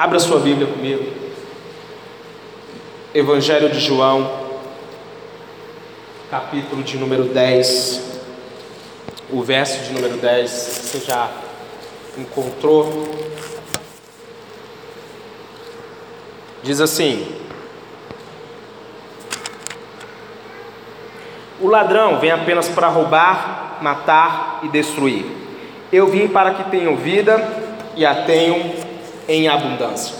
Abra sua Bíblia comigo. Evangelho de João, capítulo de número 10, o verso de número 10, você já encontrou. Diz assim: O ladrão vem apenas para roubar, matar e destruir. Eu vim para que tenham vida e a tenham em abundância.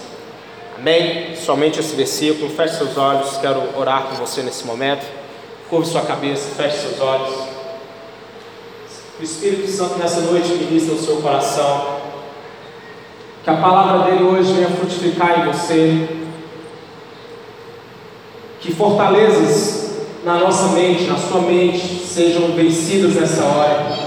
Amém? Somente esse versículo. Feche seus olhos. Quero orar com você nesse momento. Curve sua cabeça, feche seus olhos. O Espírito Santo nessa noite ministra o seu coração. Que a palavra dele hoje venha frutificar em você. Que fortalezas na nossa mente, na sua mente, sejam vencidas nessa hora.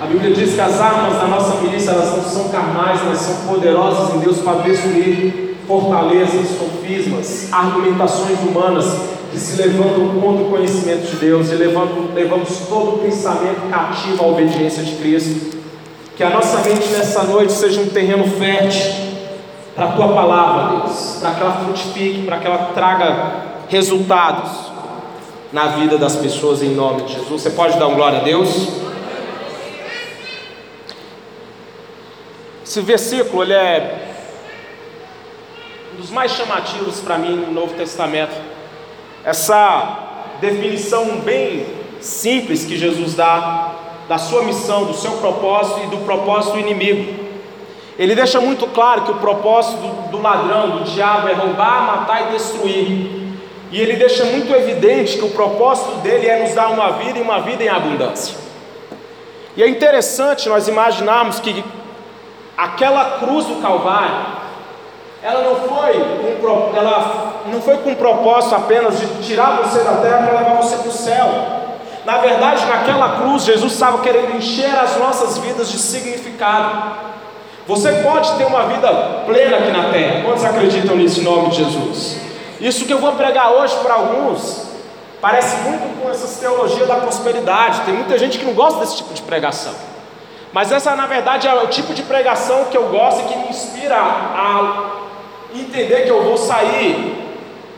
A Bíblia diz que as armas da nossa milícia elas não são carnais, mas são poderosas em Deus para destruir fortalezas, sofismas, argumentações humanas que se levantam contra o conhecimento de Deus e levando, levamos todo o pensamento cativo à obediência de Cristo. Que a nossa mente nessa noite seja um terreno fértil para a tua palavra, Deus, para que ela frutifique, para que ela traga resultados na vida das pessoas em nome de Jesus. Você pode dar um glória a Deus? Esse versículo ele é um dos mais chamativos para mim no Novo Testamento. Essa definição bem simples que Jesus dá da sua missão, do seu propósito e do propósito do inimigo. Ele deixa muito claro que o propósito do, do ladrão, do diabo, é roubar, matar e destruir. E ele deixa muito evidente que o propósito dele é nos dar uma vida e uma vida em abundância. E é interessante nós imaginarmos que aquela cruz do Calvário, ela não foi com, ela não foi com propósito apenas de tirar você da terra para levar você para o céu. Na verdade, naquela cruz, Jesus estava querendo encher as nossas vidas de significado. Você pode ter uma vida plena aqui na terra. Quantos acreditam nisso em nome de Jesus? Isso que eu vou pregar hoje para alguns parece muito com essas teologias da prosperidade. Tem muita gente que não gosta desse tipo de pregação. Mas essa, na verdade, é o tipo de pregação que eu gosto e que me inspira a entender que eu vou sair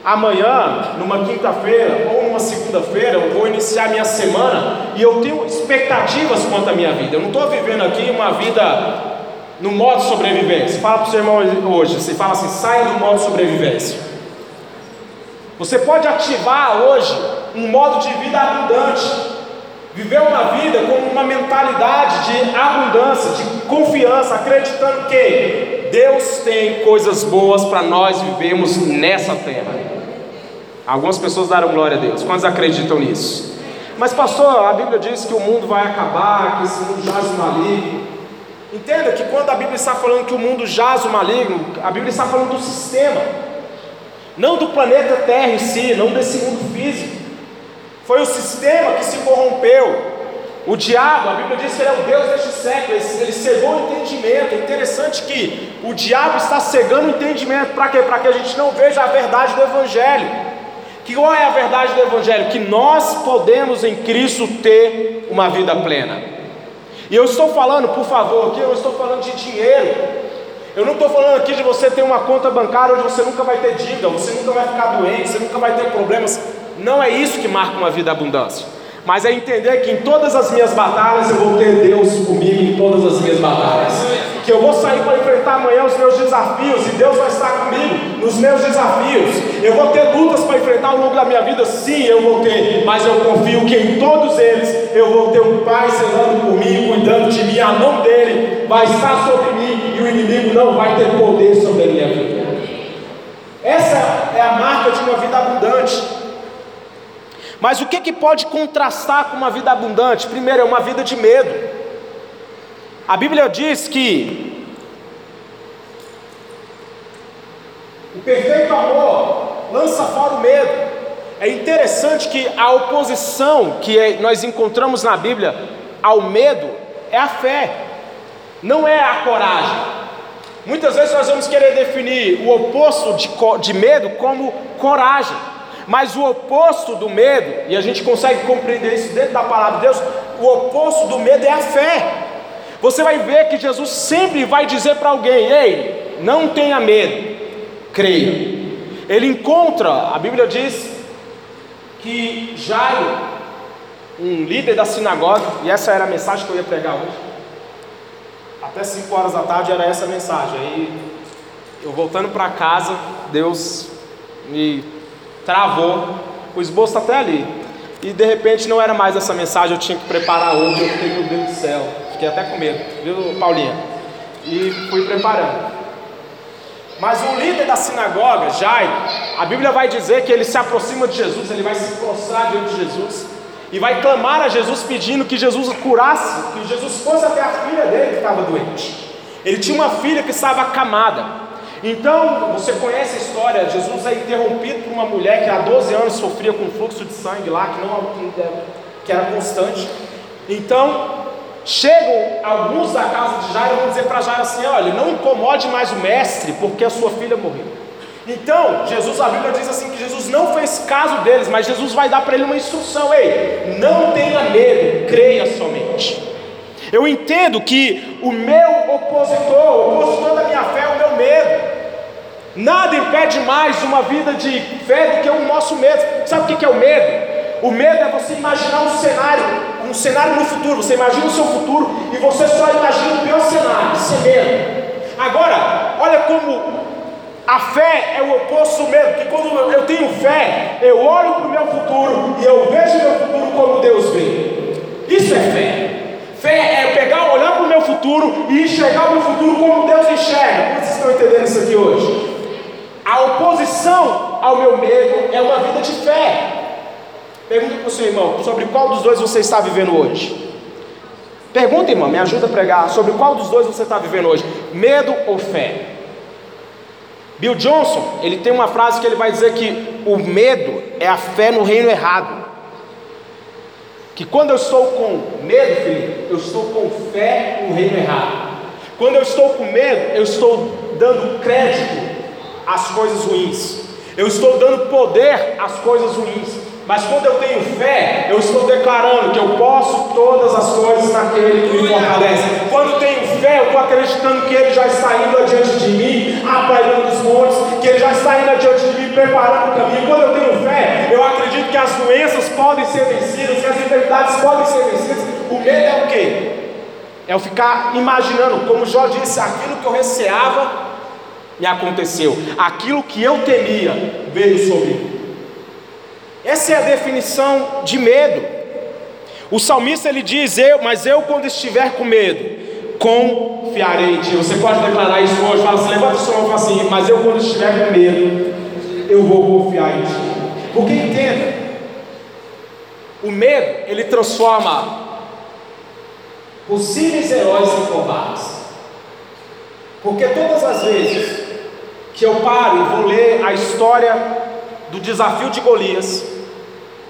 amanhã, numa quinta-feira ou numa segunda-feira, eu vou iniciar minha semana e eu tenho expectativas quanto à minha vida. Eu não estou vivendo aqui uma vida no modo sobrevivência. Fala para o seu irmão hoje, você fala assim, saia do modo sobrevivência. Você pode ativar hoje um modo de vida abundante, viver uma vida com uma mentalidade de abundância, de confiança, acreditando que Deus tem coisas boas para nós vivermos nessa terra. Algumas pessoas deram glória a Deus, quantos acreditam nisso? Mas, pastor, a Bíblia diz que o mundo vai acabar, que esse mundo jaz o maligno. Entenda que quando a Bíblia está falando que o mundo jaz o maligno, a Bíblia está falando do sistema não do planeta Terra em si, não desse mundo físico. Foi o sistema que se corrompeu. O diabo, a Bíblia diz que ele é o Deus deste século, ele cegou o entendimento. É interessante que o diabo está cegando o entendimento, para quê? Para que a gente não veja a verdade do Evangelho. Que qual é a verdade do Evangelho? Que nós podemos em Cristo ter uma vida plena. E eu estou falando, por favor, aqui eu estou falando de dinheiro, eu não estou falando aqui de você ter uma conta bancária onde você nunca vai ter dívida, você nunca vai ficar doente, você nunca vai ter problemas. Não é isso que marca uma vida abundância. Mas é entender que em todas as minhas batalhas eu vou ter Deus comigo em todas as minhas batalhas. Que eu vou sair para enfrentar amanhã os meus desafios e Deus vai estar comigo nos meus desafios. Eu vou ter lutas para enfrentar ao longo da minha vida, sim, eu vou ter, mas eu confio que em todos eles eu vou ter um Pai zelando por mim, cuidando de mim, a mão dele vai estar sobre mim e o inimigo não vai ter poder sobre a minha vida. Essa é a marca de uma vida abundante. Mas o que, que pode contrastar com uma vida abundante? Primeiro, é uma vida de medo. A Bíblia diz que o perfeito amor lança fora o medo. É interessante que a oposição que nós encontramos na Bíblia ao medo é a fé, não é a coragem. Muitas vezes nós vamos querer definir o oposto de, de medo como coragem. Mas o oposto do medo, e a gente consegue compreender isso dentro da palavra de Deus, o oposto do medo é a fé. Você vai ver que Jesus sempre vai dizer para alguém: ei, não tenha medo, creia. Ele encontra, a Bíblia diz que Jairo, um líder da sinagoga, e essa era a mensagem que eu ia pregar hoje. Até 5 horas da tarde era essa a mensagem. Aí eu voltando para casa, Deus me travou, o esboço está até ali. E de repente não era mais essa mensagem, eu tinha que preparar hoje, eu fiquei, meu Deus do céu, fiquei até com medo, viu, Paulinha? E fui preparando. Mas o líder da sinagoga, Jairo, a Bíblia vai dizer que ele se aproxima de Jesus, ele vai se prostrar diante de Jesus e vai clamar a Jesus pedindo que Jesus curasse, que Jesus fosse até a filha dele que estava doente. Ele tinha uma filha que estava acamada. Então, você conhece a história, Jesus é interrompido por uma mulher que há 12 anos sofria com fluxo de sangue lá, que, não, que era constante. Então, Chegam alguns da casa de Jairo e vão dizer para Jairo assim: olha, não incomode mais o mestre, porque a sua filha morreu. Então, Jesus, a Bíblia diz assim que Jesus não fez caso deles, mas Jesus vai dar para ele uma instrução: ei, não tenha medo, creia somente. Eu entendo que o meu opositor, o opositor da minha fé é o meu medo. Nada impede mais uma vida de fé do que o nosso medo. Sabe o que é o medo? O medo é você imaginar um cenário, um cenário no futuro. Você imagina o seu futuro e você só imagina o pior cenário, é medo. Agora, olha como a fé é o oposto do medo, que quando eu tenho fé, eu olho para o meu futuro e eu vejo meu futuro como Deus vê. Isso é fé. Fé é pegar, olhar para o meu futuro e enxergar o meu futuro como Deus enxerga. Como vocês estão entendendo isso aqui hoje? A oposição ao meu medo é uma vida de fé. Pergunta para o seu irmão sobre qual dos dois você está vivendo hoje. Pergunta, irmão, me ajuda a pregar sobre qual dos dois você está vivendo hoje: medo ou fé? Bill Johnson, ele tem uma frase que ele vai dizer que o medo é a fé no reino errado. Que quando eu estou com medo, Felipe, eu estou com fé no reino errado. Quando eu estou com medo, eu estou dando crédito às coisas ruins. Eu estou dando poder às coisas ruins. Mas quando eu tenho fé, eu estou declarando que eu posso todas as coisas naquele que me fortalece. Quando tenho fé, eu estou acreditando que Ele já está indo adiante de mim, apairando os montes, que Ele já está indo adiante de mim, preparando o caminho. Quando eu tenho fé, eu acredito que as doenças podem ser vencidas, que as enfermidades podem ser vencidas. O medo é o quê? É eu ficar imaginando, como Jó disse, aquilo que eu receava me aconteceu, aquilo que eu temia veio sobre mim. Essa é a definição de medo. O salmista ele diz: Eu, mas eu quando estiver com medo, confiarei em ti. Você pode declarar isso hoje, fala assim, levanta e fala assim, mas eu quando estiver com medo, eu vou confiar em ti. Porque entenda, o medo ele transforma possíveis heróis em covardes. Porque todas as vezes que eu paro e vou ler a história do desafio de Golias,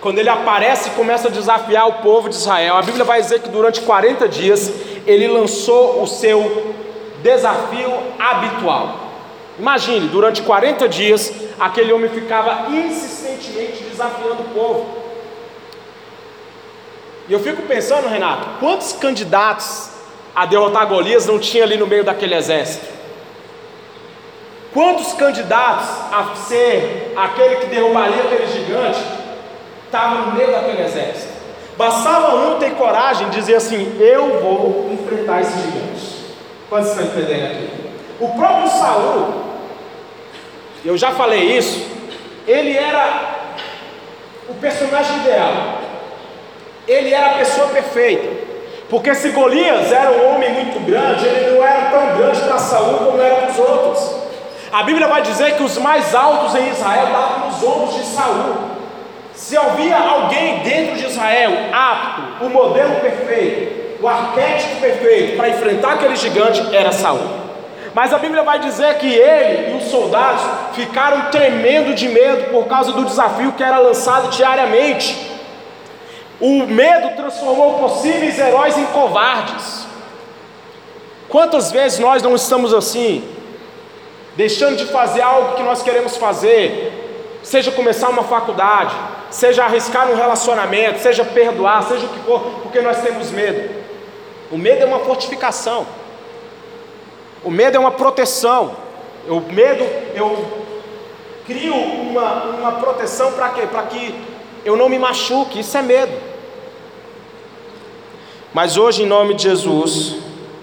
quando ele aparece e começa a desafiar o povo de Israel, a Bíblia vai dizer que durante 40 dias ele lançou o seu desafio habitual. Imagine, durante 40 dias, aquele homem ficava insistentemente desafiando o povo. E eu fico pensando, Renato, quantos candidatos a derrotar Golias não tinha ali no meio daquele exército? Quantos candidatos a ser aquele que derrubaria aquele gigante estavam no meio daquele exército? Bastava um ter coragem de dizer assim: Eu vou enfrentar esse gigante. Quantos estão entendendo aqui? O próprio Saul, eu já falei isso, ele era o personagem ideal, ele era a pessoa perfeita. Porque se Golias era um homem muito grande, ele não era tão grande para Saul como era para os outros. A Bíblia vai dizer que os mais altos em Israel estavam nos ombros de Saul. Se havia alguém dentro de Israel apto, o modelo perfeito, o arquétipo perfeito para enfrentar aquele gigante era Saul. Mas a Bíblia vai dizer que ele e os soldados ficaram tremendo de medo por causa do desafio que era lançado diariamente. O medo transformou possíveis heróis em covardes. Quantas vezes nós não estamos assim? Deixando de fazer algo que nós queremos fazer, seja começar uma faculdade, seja arriscar um relacionamento, seja perdoar, seja o que for, porque nós temos medo. O medo é uma fortificação, o medo é uma proteção. O medo, eu crio uma, uma proteção para quê? Para que eu não me machuque, isso é medo. Mas hoje, em nome de Jesus,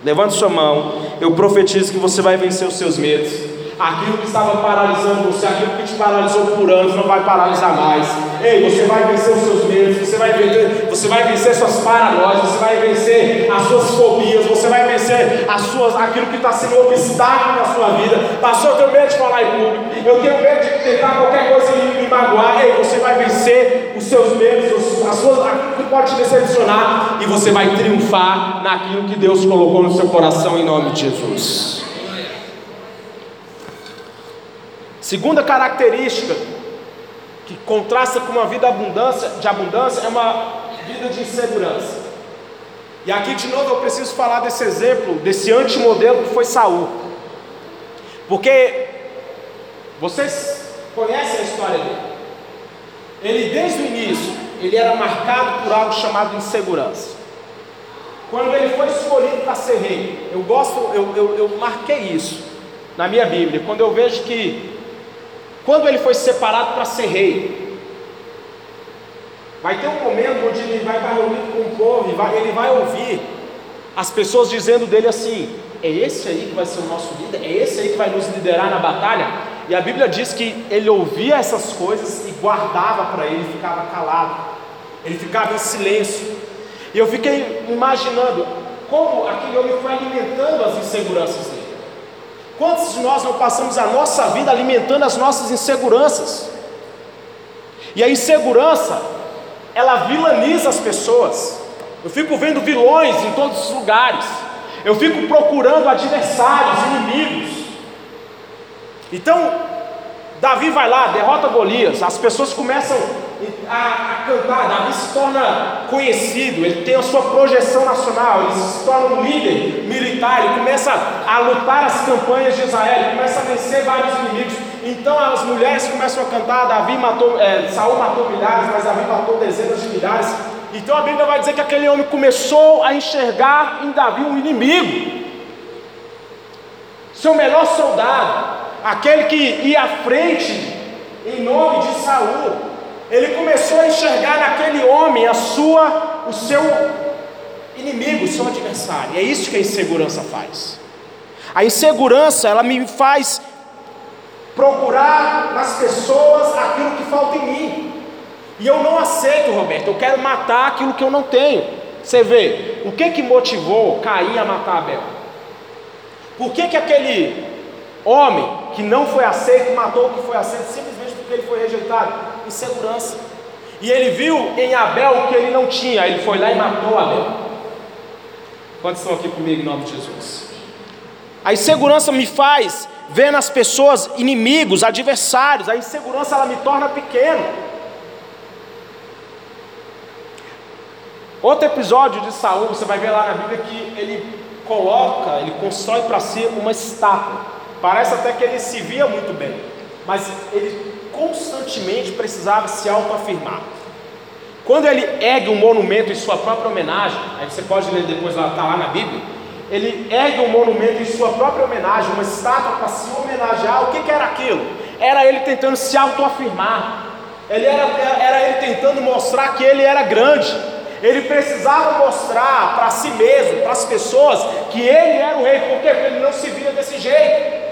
levante sua mão, eu profetizo que você vai vencer os seus medos aquilo que estava paralisando você, aquilo que te paralisou por anos, não vai paralisar mais. Ei, você vai vencer os seus medos, você vai vencer, você vai vencer suas paranoias, você vai vencer as suas fobias, você vai vencer as suas, aquilo que está sendo um obstáculo na sua vida. Pastor, eu tenho medo de falar em público, eu tenho medo de tentar qualquer coisa e me magoar. Ei, você vai vencer os seus medos, as suas, aquilo que pode te decepcionar, e você vai triunfar naquilo que Deus colocou no seu coração em nome de Jesus. Segunda característica que contrasta com uma vida abundância, de abundância é uma vida de insegurança. E aqui de novo eu preciso falar desse exemplo, desse antimodelo que foi Saul. Porque vocês conhecem a história dele. Ele desde o início, ele era marcado por algo chamado insegurança. Quando ele foi escolhido para ser rei, eu gosto, eu, eu, eu marquei isso na minha Bíblia. Quando eu vejo que quando ele foi separado para ser rei, vai ter um momento onde ele vai estar reunido com o povo e ele vai ouvir as pessoas dizendo dele assim: é esse aí que vai ser o nosso líder, é esse aí que vai nos liderar na batalha. E a Bíblia diz que ele ouvia essas coisas e guardava para ele, ficava calado, ele ficava em silêncio. E eu fiquei imaginando como aquele homem foi alimentando as inseguranças. Quantos de nós não passamos a nossa vida alimentando as nossas inseguranças? E a insegurança, ela vilaniza as pessoas. Eu fico vendo vilões em todos os lugares. Eu fico procurando adversários, inimigos. Então, Davi vai lá, derrota Golias. As pessoas começam a, a, cantar, Davi se torna conhecido, ele tem a sua projeção nacional, ele se torna um líder militar, ele começa a lutar as campanhas de Israel, ele começa a vencer vários inimigos. Então as mulheres começam a cantar, Davi matou, é, Saul matou milhares, mas Davi matou dezenas de milhares. Então a Bíblia vai dizer que aquele homem começou a enxergar em Davi um inimigo, seu melhor soldado, aquele que ia à frente em nome de Saul. Ele começou a enxergar naquele homem a sua, o seu inimigo, o seu adversário. É isso que a insegurança faz. A insegurança, ela me faz procurar nas pessoas aquilo que falta em mim. E eu não aceito, Roberto, eu quero matar aquilo que eu não tenho. Você vê, o que que motivou Caim a matar Abel? Por que que aquele homem que não foi aceito matou o que foi aceito simplesmente porque ele foi rejeitado? insegurança. E ele viu em Abel o que ele não tinha, ele foi lá e matou Abel. Quantos estão aqui comigo em nome de Jesus? A insegurança me faz ver nas pessoas inimigos, adversários. A insegurança ela me torna pequeno. Outro episódio de Saul, você vai ver lá na Bíblia que ele coloca, ele constrói para si uma estátua. Parece até que ele se via muito bem, mas ele constantemente precisava se autoafirmar. Quando ele ergue um monumento em sua própria homenagem, aí você pode ler depois está lá na Bíblia, ele ergue um monumento em sua própria homenagem, uma estátua para se homenagear, o que, que era aquilo? Era ele tentando se autoafirmar, ele era, era ele tentando mostrar que ele era grande, ele precisava mostrar para si mesmo, para as pessoas, que ele era o rei, porque ele não se via desse jeito.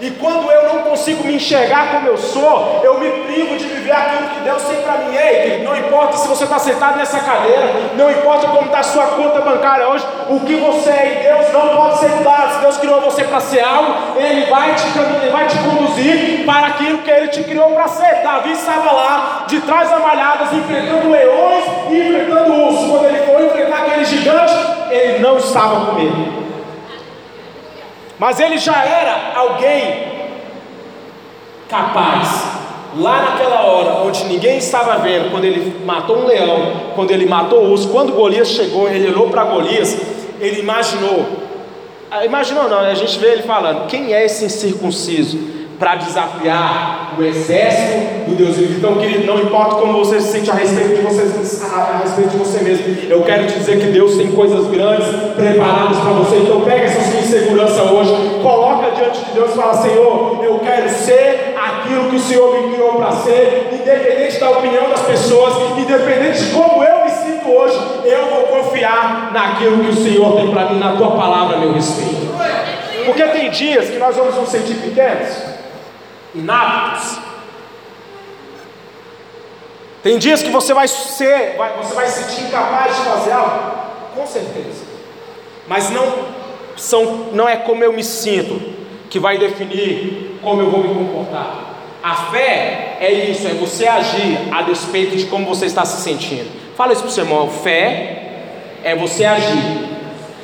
E quando eu não consigo me enxergar como eu sou, eu me privo de viver aquilo que Deus tem para mim. Ei, não importa se você está sentado nessa cadeira, não importa como está a sua conta bancária hoje, o que você é em Deus não pode ser mudado. Se Deus criou você para ser algo, Ele vai te, vai te conduzir para aquilo que Ele te criou para ser. Davi estava lá, de trás da malhadas, enfrentando leões e enfrentando ursos. Quando ele foi enfrentar aquele gigante, ele não estava com medo. Mas ele já era alguém capaz. Lá naquela hora, onde ninguém estava vendo, quando ele matou um leão, quando ele matou o urso, quando Golias chegou, ele olhou para Golias, ele imaginou. Ah, imaginou não, a gente vê ele falando: quem é esse incircunciso para desafiar o exército do Deus vivo. Então, querido, não importa como você se sente a respeito de você, a, respeito de você mesmo, eu quero te dizer que Deus tem coisas grandes preparadas para você. Então, pega essa sua insegurança hoje, coloca diante de Deus e fala: Senhor, eu quero ser aquilo que o Senhor me criou para ser, independente da opinião das pessoas, independente de como eu me sinto hoje, eu vou confiar naquilo que o Senhor tem para mim, na tua palavra, meu respeito. Porque tem dias que nós vamos nos sentir pequenos inaptos. Tem dias que você vai ser, vai, você vai se sentir incapaz de fazer algo, com certeza. Mas não são, não é como eu me sinto que vai definir como eu vou me comportar. A fé é isso, é você agir a despeito de como você está se sentindo. Fala isso para o seu irmão. Fé é você agir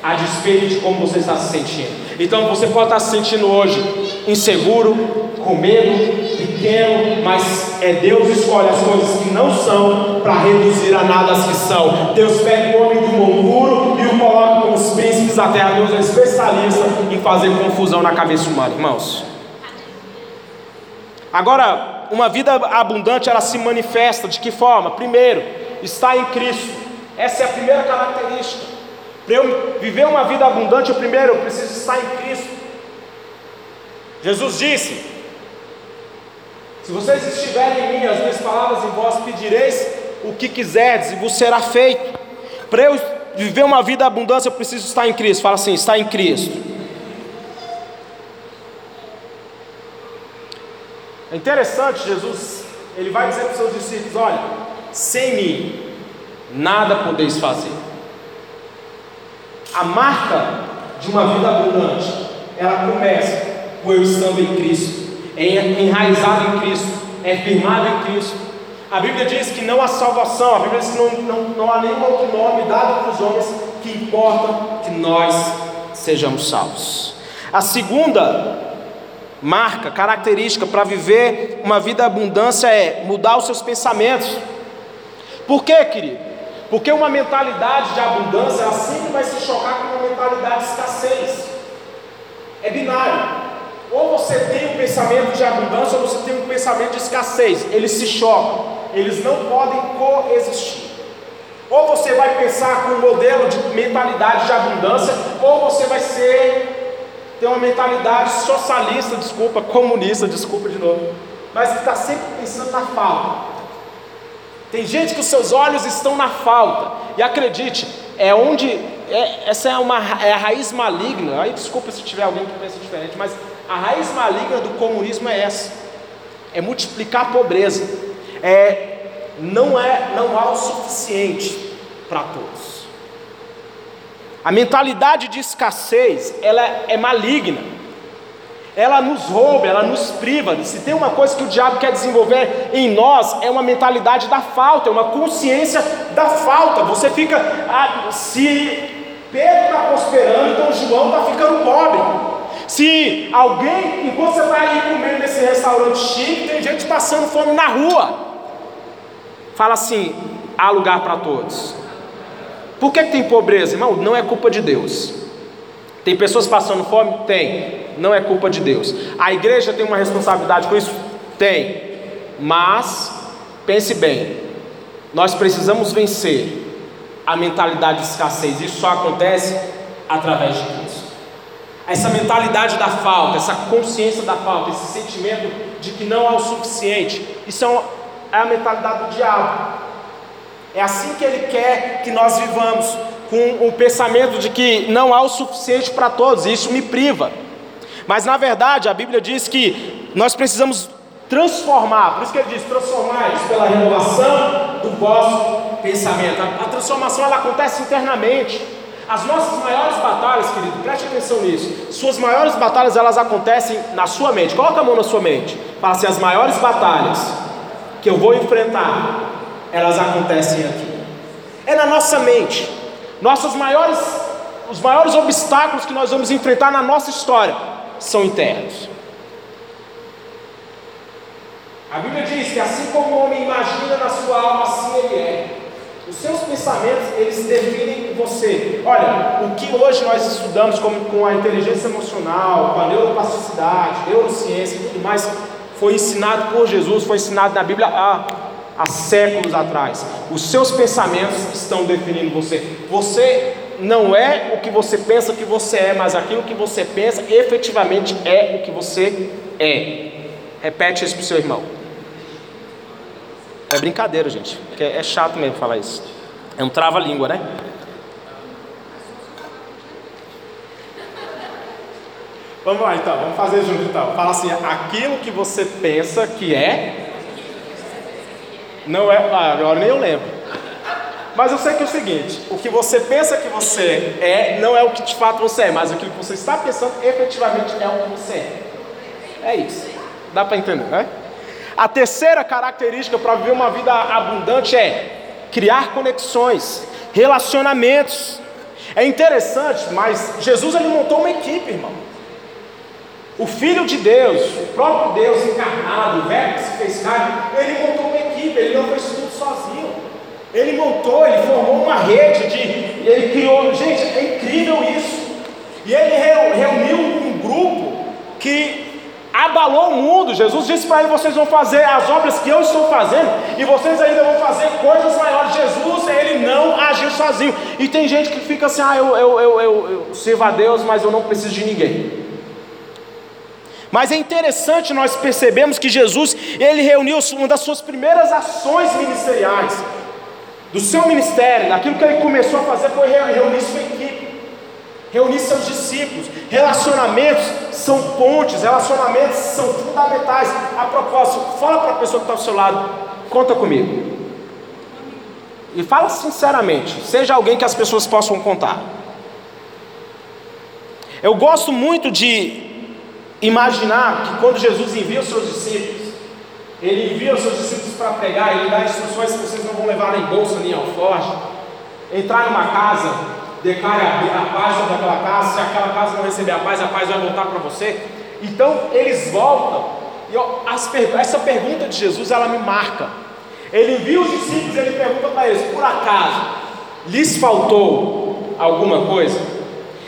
a despeito de como você está se sentindo. Então você pode estar se sentindo hoje inseguro, com medo, pequeno, mas é Deus escolhe as coisas que não são para reduzir a nada as que são. Deus pega o homem do mundo e o coloca com os príncipes da terra. Deus é especialista em fazer confusão na cabeça humana, irmãos. Agora, uma vida abundante ela se manifesta de que forma? Primeiro, está em Cristo. Essa é a primeira característica. Para eu viver uma vida abundante, primeiro eu preciso estar em Cristo. Jesus disse: Se vocês estiverem em mim, as minhas palavras em vós pedireis o que quiserdes e vos será feito. Para eu viver uma vida abundante, eu preciso estar em Cristo. Fala assim: está em Cristo. É interessante, Jesus, ele vai dizer para os seus discípulos: olha, sem mim, nada podeis fazer. A marca de uma vida abundante, ela começa com eu estando em Cristo, é enraizado em Cristo, é firmado em Cristo. A Bíblia diz que não há salvação, a Bíblia diz que não, não, não há nenhum outro nome dado para os homens que importa que nós sejamos salvos. A segunda marca, característica para viver uma vida abundância é mudar os seus pensamentos. Por quê, querido? Porque uma mentalidade de abundância, ela sempre vai se chocar com uma mentalidade de escassez. É binário. Ou você tem um pensamento de abundância, ou você tem um pensamento de escassez. Eles se chocam. Eles não podem coexistir. Ou você vai pensar com um modelo de mentalidade de abundância, ou você vai ser ter uma mentalidade socialista, desculpa, comunista, desculpa de novo, mas está sempre pensando na falta. Tem gente que os seus olhos estão na falta. E acredite, é onde. É, essa é, uma, é a raiz maligna. Aí desculpa se tiver alguém que pensa diferente, mas a raiz maligna do comunismo é essa: é multiplicar a pobreza. É, não, é, não há o suficiente para todos. A mentalidade de escassez ela é maligna ela nos rouba, ela nos priva. Se tem uma coisa que o diabo quer desenvolver em nós, é uma mentalidade da falta, é uma consciência da falta. Você fica, ah, se Pedro está prosperando, então João está ficando pobre. Se alguém, enquanto você está aí comendo nesse restaurante chique, tem gente passando fome na rua. Fala assim: há lugar para todos. Por que, que tem pobreza, irmão? Não é culpa de Deus. Tem pessoas passando fome? Tem não é culpa de Deus. A igreja tem uma responsabilidade com isso? Tem. Mas, pense bem, nós precisamos vencer a mentalidade de escassez. Isso só acontece através de Cristo. Essa mentalidade da falta, essa consciência da falta, esse sentimento de que não há o suficiente, isso é, é a mentalidade do diabo. É assim que ele quer que nós vivamos, com o pensamento de que não há o suficiente para todos, e isso me priva. Mas na verdade a Bíblia diz que nós precisamos transformar, por isso que ele diz: transformar pela renovação do vosso pensamento. A, transformação ela acontece internamente. As nossas maiores batalhas, querido, preste atenção nisso. Suas maiores batalhas elas acontecem na sua mente. Coloca a mão na sua mente. Fala assim: as maiores batalhas que eu vou enfrentar, elas acontecem aqui. É na nossa mente. Nossas maiores, os maiores obstáculos que nós vamos enfrentar na nossa história são internos. A Bíblia diz que assim como o homem imagina na sua alma, assim ele é. Os seus pensamentos, eles definem você. Olha, o que hoje nós estudamos como, com a inteligência emocional, com a neuroplasticidade, neurociência e tudo mais, foi ensinado por Jesus, foi ensinado na Bíblia há, há séculos atrás. Os seus pensamentos estão definindo você. Você não é o que você pensa que você é, mas aquilo que você pensa efetivamente é o que você é. Repete isso para o seu irmão. É brincadeira, gente. Porque é chato mesmo falar isso. É um trava-língua, né? Vamos lá então, vamos fazer junto então. Fala assim: aquilo que você pensa que é, não é. Ah, agora nem eu lembro. Mas eu sei que é o seguinte: o que você pensa que você é, não é o que de fato você é, mas aquilo que você está pensando efetivamente é o que você é. É isso. Dá para entender, né? A terceira característica para viver uma vida abundante é criar conexões, relacionamentos. É interessante, mas Jesus ele montou uma equipe, irmão. O Filho de Deus, o próprio Deus encarnado, o Verbo que se fez carne, ele montou uma equipe, ele não fez tudo sozinho. Ele montou, ele formou uma rede de. Ele criou. Gente, é incrível isso. E ele reuniu um grupo que abalou o mundo. Jesus disse para ele: vocês vão fazer as obras que eu estou fazendo, e vocês ainda vão fazer coisas maiores. Jesus, ele não agiu sozinho. E tem gente que fica assim: ah, eu, eu, eu, eu, eu sirvo a Deus, mas eu não preciso de ninguém. Mas é interessante nós percebemos que Jesus, ele reuniu uma das suas primeiras ações ministeriais, do seu ministério, daquilo que ele começou a fazer foi reunir reunir seus discípulos. Relacionamentos são pontes, relacionamentos são fundamentais. A propósito, fala para a pessoa que está ao seu lado, conta comigo. E fala sinceramente, seja alguém que as pessoas possam contar. Eu gosto muito de imaginar que quando Jesus envia os seus discípulos, ele envia os seus discípulos para pregar, ele dá instruções que vocês não vão levar nem bolsa nem alforje. Entrar numa casa, declare a paz sobre aquela casa, se aquela casa não receber a paz, a paz vai voltar para você. Então eles voltam, e ó, essa pergunta de Jesus ela me marca. Ele envia os discípulos, ele pergunta para eles: por acaso lhes faltou alguma coisa?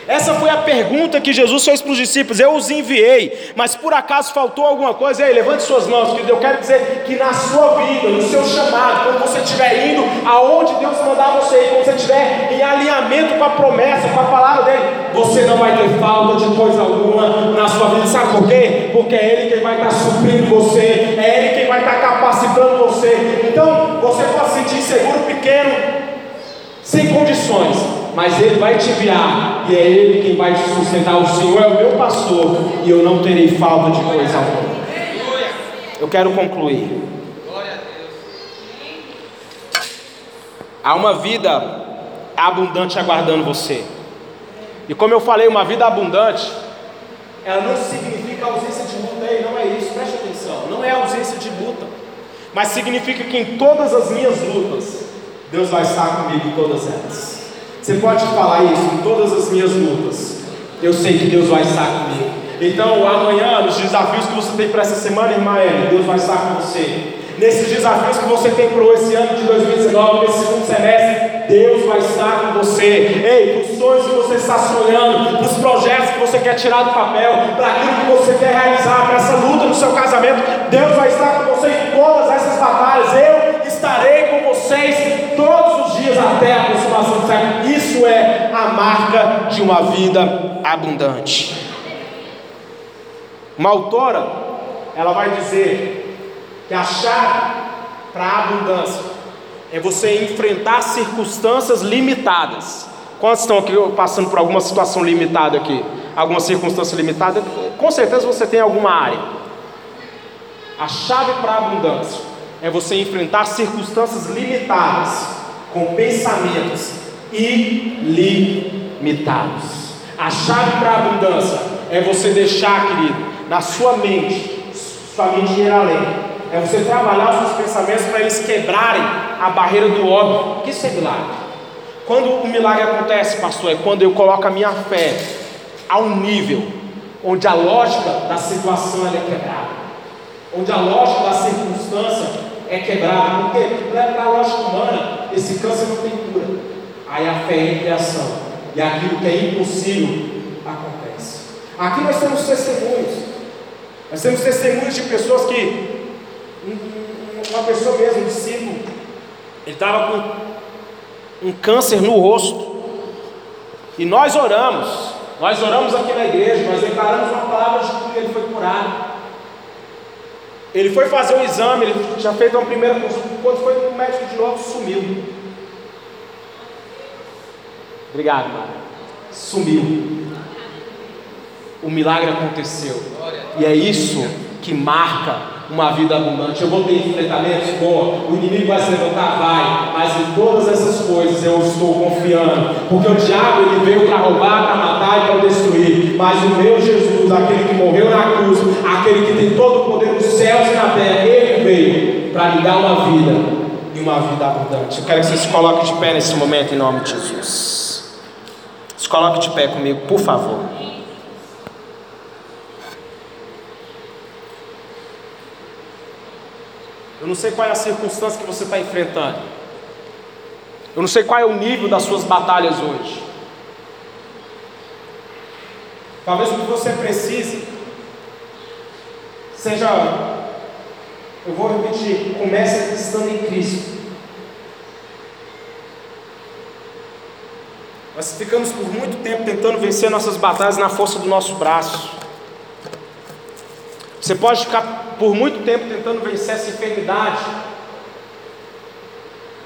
Essa foi a pergunta que Jesus fez para os discípulos: Eu os enviei, mas por acaso faltou alguma coisa? Ei, levante suas mãos, querido. Eu quero dizer que na sua vida, no seu chamado, quando você estiver indo aonde Deus mandar você ir, quando você estiver em alinhamento com a promessa, com a palavra dele, você não vai ter falta de coisa alguma na sua vida. Sabe por quê? Porque é Ele quem vai estar suprindo você, é Ele quem vai estar capacitando você. Então, você pode sentir seguro pequeno, sem condições mas Ele vai te enviar, e é Ele quem vai te sustentar. O Senhor é o meu pastor, e eu não terei falta de coisa alguma. Eu quero concluir. Há uma vida abundante aguardando você. E como eu falei, uma vida abundante, ela não significa ausência de luta, aí não é isso, preste atenção, não é ausência de luta, mas significa que em todas as minhas lutas, Deus vai estar comigo em todas elas. Você pode falar isso em todas as minhas lutas. Eu sei que Deus vai estar comigo. Então, amanhã, nos desafios que você tem para essa semana, irmã Ellen, Deus vai estar com você. Nesses desafios que você tem para esse ano de 2019, nesse segundo semestre, Deus vai estar com você. Ei, para os sonhos que você está sonhando, para os projetos que você quer tirar do papel, para aquilo que você quer realizar, para essa luta no seu casamento, Deus vai estar com você em todas essas batalhas. Eu estarei com vocês até a aproximação do século. Isso é a marca de uma vida abundante. Uma autora, ela vai dizer que a chave para a abundância é você enfrentar circunstâncias limitadas. Quantos estão aqui passando por alguma situação limitada aqui? Alguma circunstância limitada? Com certeza você tem alguma área. A chave para a abundância é você enfrentar circunstâncias limitadas com pensamentos ilimitados. A chave para a abundância é você deixar, querido, na sua mente, sua mente ir além. É você trabalhar os seus pensamentos para eles quebrarem a barreira do óbvio. Que isso é milagre? Quando o milagre acontece, pastor, é quando eu coloco a minha fé a um nível onde a lógica da situação é quebrada, onde a lógica da circunstância é quebrada, porque para a lógica humana esse câncer não tem cura. Aí a fé entra em ação. E aquilo que é impossível acontece. Aqui nós temos testemunhos. Nós temos testemunhos de pessoas que. Uma pessoa mesmo, um discípulo, ele estava com um câncer no rosto. E nós oramos. Nós oramos aqui na igreja, nós declaramos uma palavra de cura ele foi curado. Ele foi fazer o exame, ele tinha feito uma primeira consulta. Quando foi médico de sumiu. Obrigado. Sumiu. O milagre aconteceu. E é isso que marca uma vida abundante. Eu vou ter enfrentamentos, boa, o inimigo vai se levantar, vai, mas em todas essas coisas eu estou confiando, porque o diabo ele veio para roubar, para matar e para destruir, mas o meu Jesus, aquele que morreu na cruz, aquele que tem todo o poder dos céus e na terra, ele veio para lhe dar uma vida e uma vida abundante. Eu quero que você se coloque de pé nesse momento em nome de Jesus. Se coloque de pé comigo, por favor. Eu não sei qual é a circunstância que você está enfrentando. Eu não sei qual é o nível das suas batalhas hoje. Talvez o que você precise seja, eu vou repetir, comece estando em Cristo. Nós ficamos por muito tempo tentando vencer nossas batalhas na força do nosso braço. Você pode ficar por muito tempo tentando vencer essa enfermidade.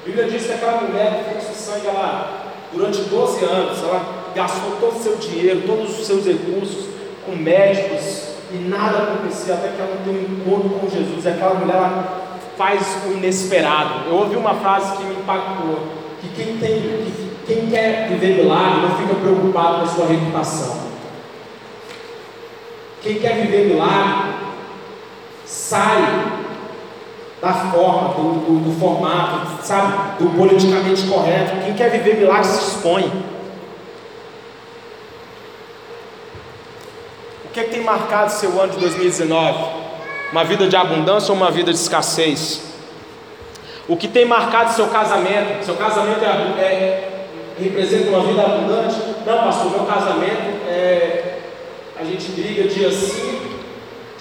A Bíblia diz que aquela mulher do fluxo de sangue, ela, durante 12 anos, ela gastou todo o seu dinheiro, todos os seus recursos com médicos e nada acontecia até que ela tem um encontro com Jesus. E aquela mulher ela faz o inesperado. Eu ouvi uma frase que me impactou: que quem, tem, que quem quer viver milagre não fica preocupado com a sua reputação. Quem quer viver milagre sai da forma, do, do, do, formato, sabe, do politicamente correto. Quem quer viver milagre se expõe. O que, é que tem marcado seu ano de 2019? Uma vida de abundância ou uma vida de escassez? O que tem marcado seu casamento? Seu casamento é, é, representa uma vida abundante? Não, pastor, meu casamento é. A gente briga dia sim,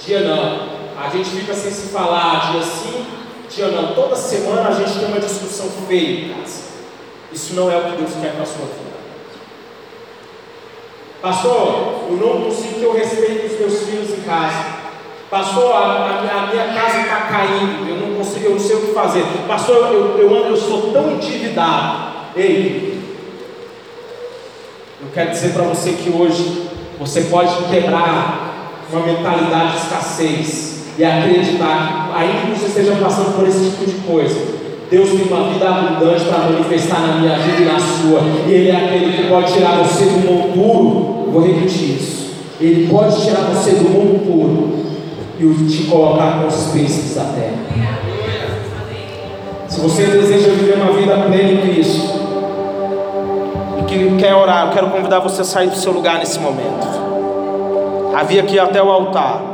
dia não. A gente fica sem se falar dia sim, dia não. Toda semana a gente tem uma discussão feia. Isso não é o que Deus quer para a sua vida. Pastor, eu não consigo ter o respeito dos meus filhos em casa. Pastor, a, a, minha casa está caindo, eu não consigo, eu não sei o que fazer. Pastor, eu, eu, eu sou tão endividado. Ei, eu quero dizer para você que hoje você pode quebrar uma mentalidade de escassez e acreditar que, ainda que você esteja passando por esse tipo de coisa, Deus tem uma vida abundante para manifestar na minha vida e na sua, e Ele é aquele que pode tirar você do monturo. Vou repetir isso. Ele pode tirar você do monturo e te colocar com os príncipes da terra. Se você deseja viver uma vida plena em Cristo, e que quer orar, eu quero convidar você a sair do seu lugar nesse momento. Havia aqui até o altar.